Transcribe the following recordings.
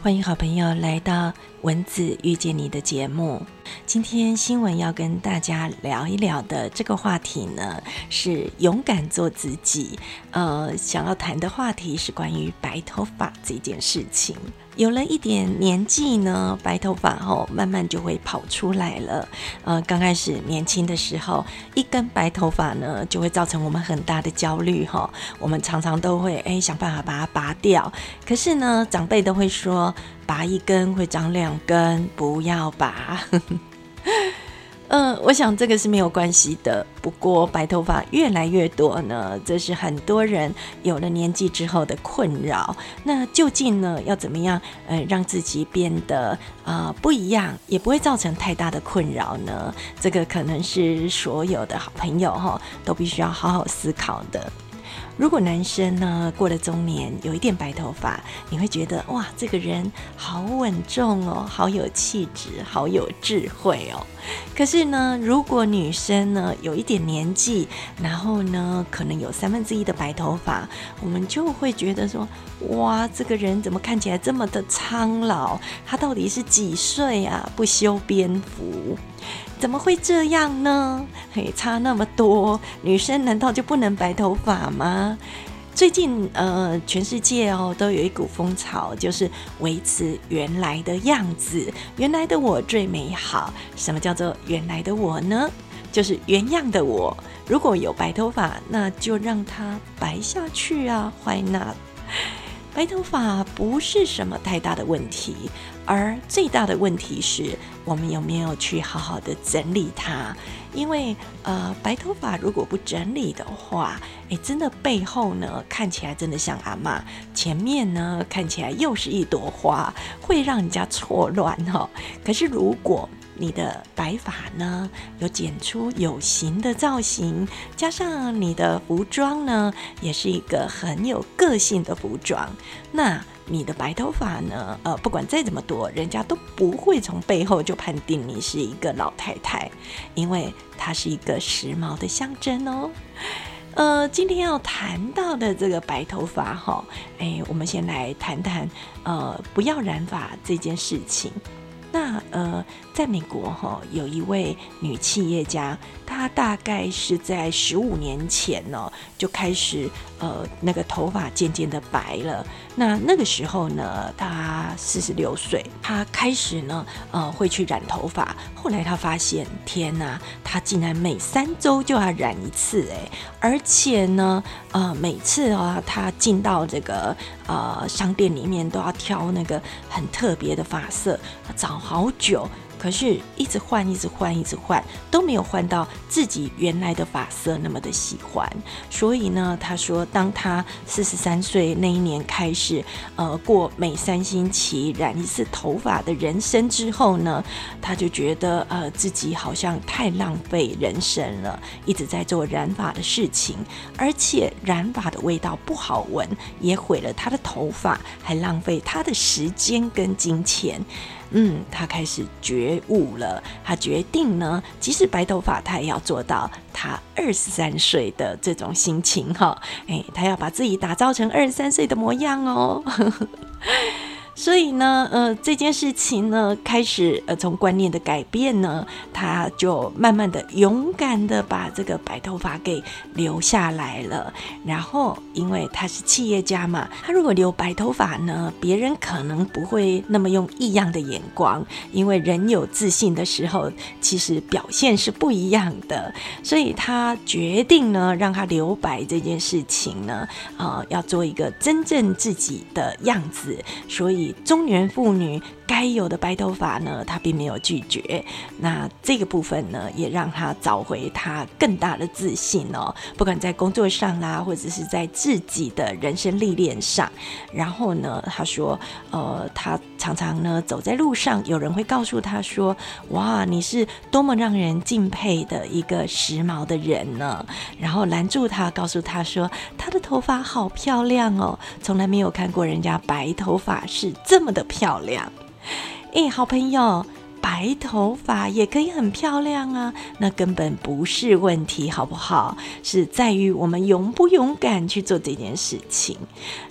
欢迎好朋友来到文字遇见你的节目。今天新闻要跟大家聊一聊的这个话题呢，是勇敢做自己。呃，想要谈的话题是关于白头发这件事情。有了一点年纪呢，白头发哦慢慢就会跑出来了。呃，刚开始年轻的时候，一根白头发呢，就会造成我们很大的焦虑哈。我们常常都会哎想办法把它拔掉，可是呢，长辈都会说，拔一根会长两根，不要拔。嗯，我想这个是没有关系的。不过白头发越来越多呢，这是很多人有了年纪之后的困扰。那究竟呢，要怎么样呃让自己变得啊不一样，也不会造成太大的困扰呢？这个可能是所有的好朋友哈都必须要好好思考的。如果男生呢过了中年，有一点白头发，你会觉得哇，这个人好稳重哦，好有气质，好有智慧哦。可是呢，如果女生呢有一点年纪，然后呢可能有三分之一的白头发，我们就会觉得说，哇，这个人怎么看起来这么的苍老？他到底是几岁啊？不修边幅。怎么会这样呢？嘿，差那么多，女生难道就不能白头发吗？最近呃，全世界哦都有一股风潮，就是维持原来的样子，原来的我最美好。什么叫做原来的我呢？就是原样的我。如果有白头发，那就让它白下去啊！Why not？白头发不是什么太大的问题。而最大的问题是我们有没有去好好的整理它？因为呃，白头发如果不整理的话，诶，真的背后呢看起来真的像阿妈，前面呢看起来又是一朵花，会让人家错乱哈。可是如果你的白发呢有剪出有型的造型，加上你的服装呢也是一个很有个性的服装，那。你的白头发呢？呃，不管再怎么多，人家都不会从背后就判定你是一个老太太，因为它是一个时髦的象征哦。呃，今天要谈到的这个白头发哈，哎，我们先来谈谈呃，不要染发这件事情。那呃，在美国哈，有一位女企业家，她大概是在十五年前呢就开始呃，那个头发渐渐的白了。那那个时候呢，她四十六岁，她开始呢呃会去染头发。后来她发现，天哪，她竟然每三周就要染一次哎，而且呢呃每次啊她进到这个呃商店里面都要挑那个很特别的发色，找。好久。可是，一直换，一直换，一直换，都没有换到自己原来的发色那么的喜欢。所以呢，他说，当他四十三岁那一年开始，呃，过每三星期染一次头发的人生之后呢，他就觉得，呃，自己好像太浪费人生了，一直在做染发的事情，而且染发的味道不好闻，也毁了他的头发，还浪费他的时间跟金钱。嗯，他开始觉觉悟了。他决定呢，即使白头发，他也要做到他二十三岁的这种心情哈。哎，他要把自己打造成二十三岁的模样哦。所以呢，呃，这件事情呢，开始呃，从观念的改变呢，他就慢慢的勇敢的把这个白头发给留下来了。然后，因为他是企业家嘛，他如果留白头发呢，别人可能不会那么用异样的眼光，因为人有自信的时候，其实表现是不一样的。所以他决定呢，让他留白这件事情呢，呃，要做一个真正自己的样子。所以。中年妇女。该有的白头发呢，他并没有拒绝。那这个部分呢，也让他找回他更大的自信哦。不管在工作上啦，或者是在自己的人生历练上。然后呢，他说，呃，他常常呢走在路上，有人会告诉他说：“哇，你是多么让人敬佩的一个时髦的人呢。”然后拦住他，告诉他说：“他的头发好漂亮哦，从来没有看过人家白头发是这么的漂亮。”哎，好朋友，白头发也可以很漂亮啊，那根本不是问题，好不好？是在于我们勇不勇敢去做这件事情。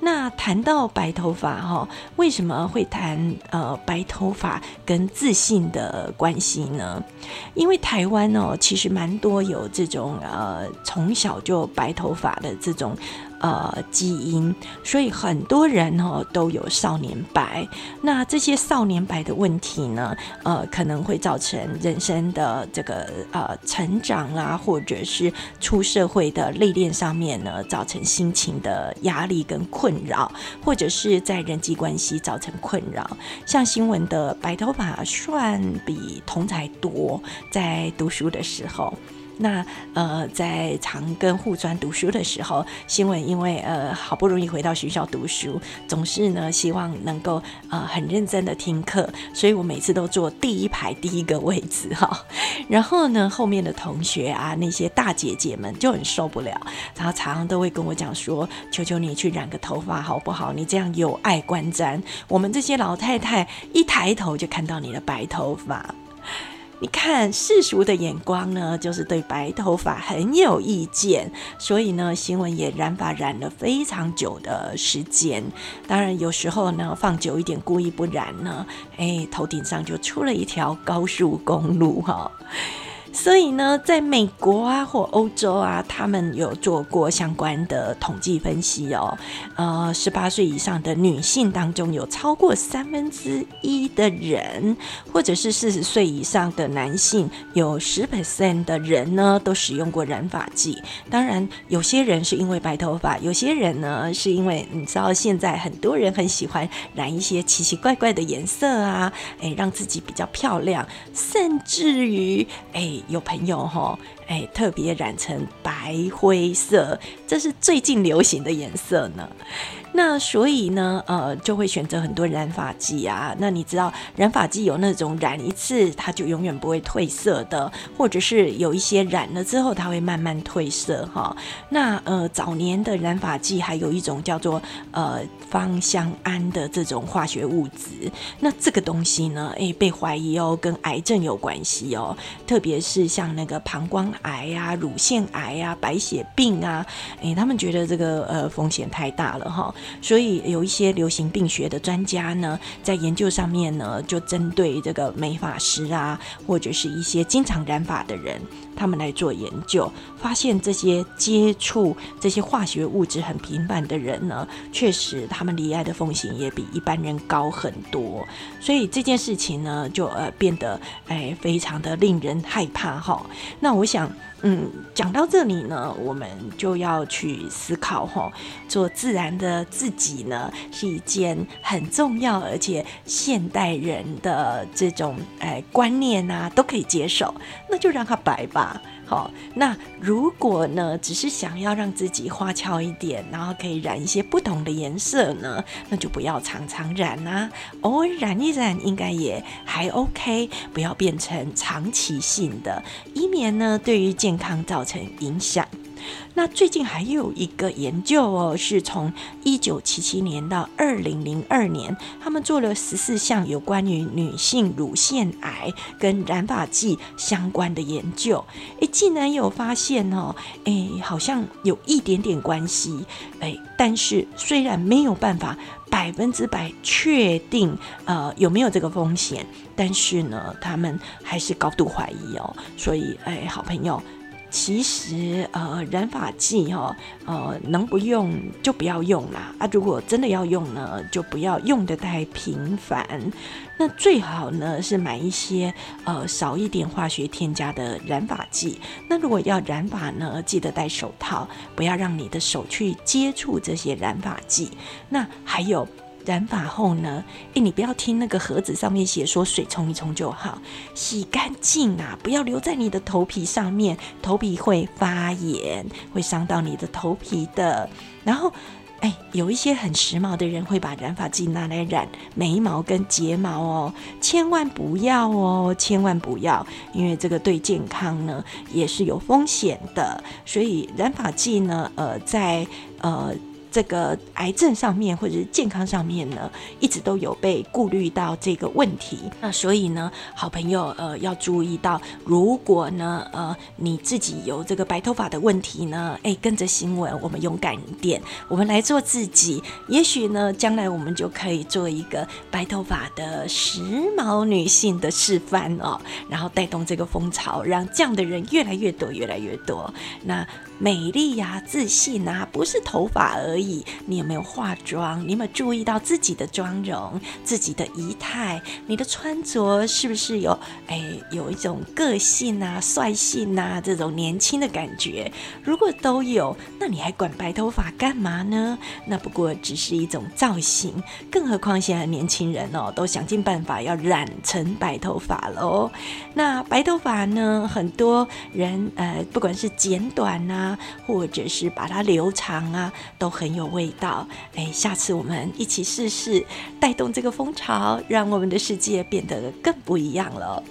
那谈到白头发哈，为什么会谈呃白头发跟自信的关系呢？因为台湾哦，其实蛮多有这种呃从小就白头发的这种。呃，基因，所以很多人哦都有少年白。那这些少年白的问题呢，呃，可能会造成人生的这个呃成长啦，或者是出社会的历练上面呢，造成心情的压力跟困扰，或者是在人际关系造成困扰。像新闻的白头发算比同才多，在读书的时候。那呃，在长庚护专读书的时候，新闻因为呃好不容易回到学校读书，总是呢希望能够呃很认真的听课，所以我每次都坐第一排第一个位置哈。然后呢，后面的同学啊，那些大姐姐们就很受不了，然后常常都会跟我讲说：“求求你去染个头发好不好？你这样有碍观瞻，我们这些老太太一抬头就看到你的白头发。”你看世俗的眼光呢，就是对白头发很有意见，所以呢，新闻也染发染了非常久的时间。当然，有时候呢，放久一点，故意不染呢，哎，头顶上就出了一条高速公路哈。所以呢，在美国啊或欧洲啊，他们有做过相关的统计分析哦。呃，十八岁以上的女性当中，有超过三分之一的人，或者是四十岁以上的男性，有十 percent 的人呢，都使用过染发剂。当然，有些人是因为白头发，有些人呢是因为你知道，现在很多人很喜欢染一些奇奇怪怪的颜色啊，哎，让自己比较漂亮，甚至于哎。有朋友哈，哎，特别染成白灰色，这是最近流行的颜色呢。那所以呢，呃，就会选择很多染发剂啊。那你知道染发剂有那种染一次它就永远不会褪色的，或者是有一些染了之后它会慢慢褪色哈。那呃，早年的染发剂还有一种叫做呃芳香胺的这种化学物质。那这个东西呢，诶，被怀疑哦跟癌症有关系哦，特别是像那个膀胱癌啊、乳腺癌啊、白血病啊，诶，他们觉得这个呃风险太大了哈。所以有一些流行病学的专家呢，在研究上面呢，就针对这个美发师啊，或者是一些经常染发的人，他们来做研究，发现这些接触这些化学物质很频繁的人呢，确实他们离癌的风险也比一般人高很多。所以这件事情呢，就呃变得哎非常的令人害怕哈。那我想。嗯，讲到这里呢，我们就要去思考吼，做自然的自己呢，是一件很重要，而且现代人的这种哎观念呐都可以接受，那就让它白吧。哦，那如果呢，只是想要让自己花俏一点，然后可以染一些不同的颜色呢，那就不要常常染啦，偶尔染一染应该也还 OK，不要变成长期性的，以免呢对于健康造成影响。那最近还有一个研究哦，是从一九七七年到二零零二年，他们做了十四项有关于女性乳腺癌跟染发剂相关的研究。诶，竟然有发现哦，诶，好像有一点点关系。诶，但是虽然没有办法百分之百确定呃有没有这个风险，但是呢，他们还是高度怀疑哦。所以，诶，好朋友。其实，呃，染发剂哈，呃，能不用就不要用啦。啊，如果真的要用呢，就不要用的太频繁。那最好呢是买一些呃少一点化学添加的染发剂。那如果要染发呢，记得戴手套，不要让你的手去接触这些染发剂。那还有。染发后呢？诶，你不要听那个盒子上面写说水冲一冲就好，洗干净啊，不要留在你的头皮上面，头皮会发炎，会伤到你的头皮的。然后，哎，有一些很时髦的人会把染发剂拿来染眉毛跟睫毛哦，千万不要哦，千万不要，因为这个对健康呢也是有风险的。所以染发剂呢，呃，在呃。这个癌症上面或者是健康上面呢，一直都有被顾虑到这个问题。那所以呢，好朋友呃要注意到，如果呢呃你自己有这个白头发的问题呢，哎，跟着新闻，我们勇敢一点，我们来做自己，也许呢，将来我们就可以做一个白头发的时髦女性的示范哦，然后带动这个风潮，让这样的人越来越多，越来越多。那。美丽呀，自信啊，不是头发而已。你有没有化妆？你有没有注意到自己的妆容、自己的仪态？你的穿着是不是有哎有一种个性啊、率性啊这种年轻的感觉？如果都有，那你还管白头发干嘛呢？那不过只是一种造型。更何况现在年轻人哦，都想尽办法要染成白头发喽。那白头发呢，很多人呃，不管是剪短呐或者是把它留长啊，都很有味道。哎，下次我们一起试试，带动这个风潮，让我们的世界变得更不一样了。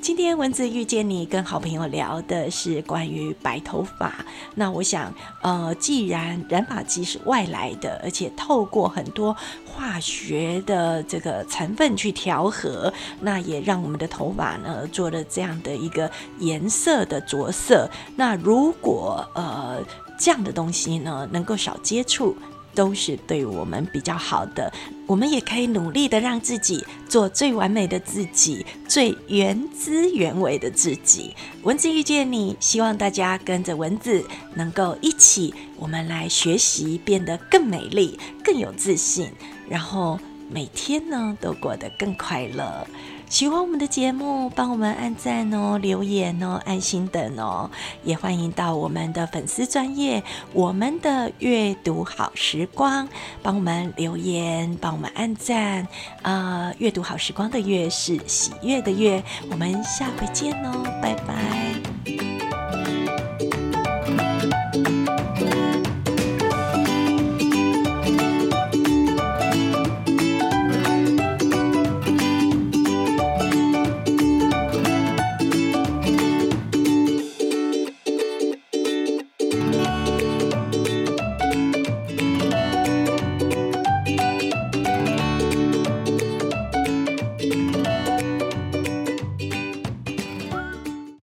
今天文字遇见你，跟好朋友聊的是关于白头发。那我想，呃，既然染发剂是外来的，而且透过很多化学的这个成分去调和，那也让我们的头发呢做了这样的一个颜色的着色。那如果呃这样的东西呢能够少接触。都是对我们比较好的，我们也可以努力的让自己做最完美的自己，最原汁原味的自己。文字遇见你，希望大家跟着文字，能够一起，我们来学习，变得更美丽，更有自信，然后每天呢都过得更快乐。喜欢我们的节目，帮我们按赞哦，留言哦，安心等哦，也欢迎到我们的粉丝专业，我们的阅读好时光，帮我们留言，帮我们按赞。呃，阅读好时光的月是喜悦的月，我们下回见哦，拜拜。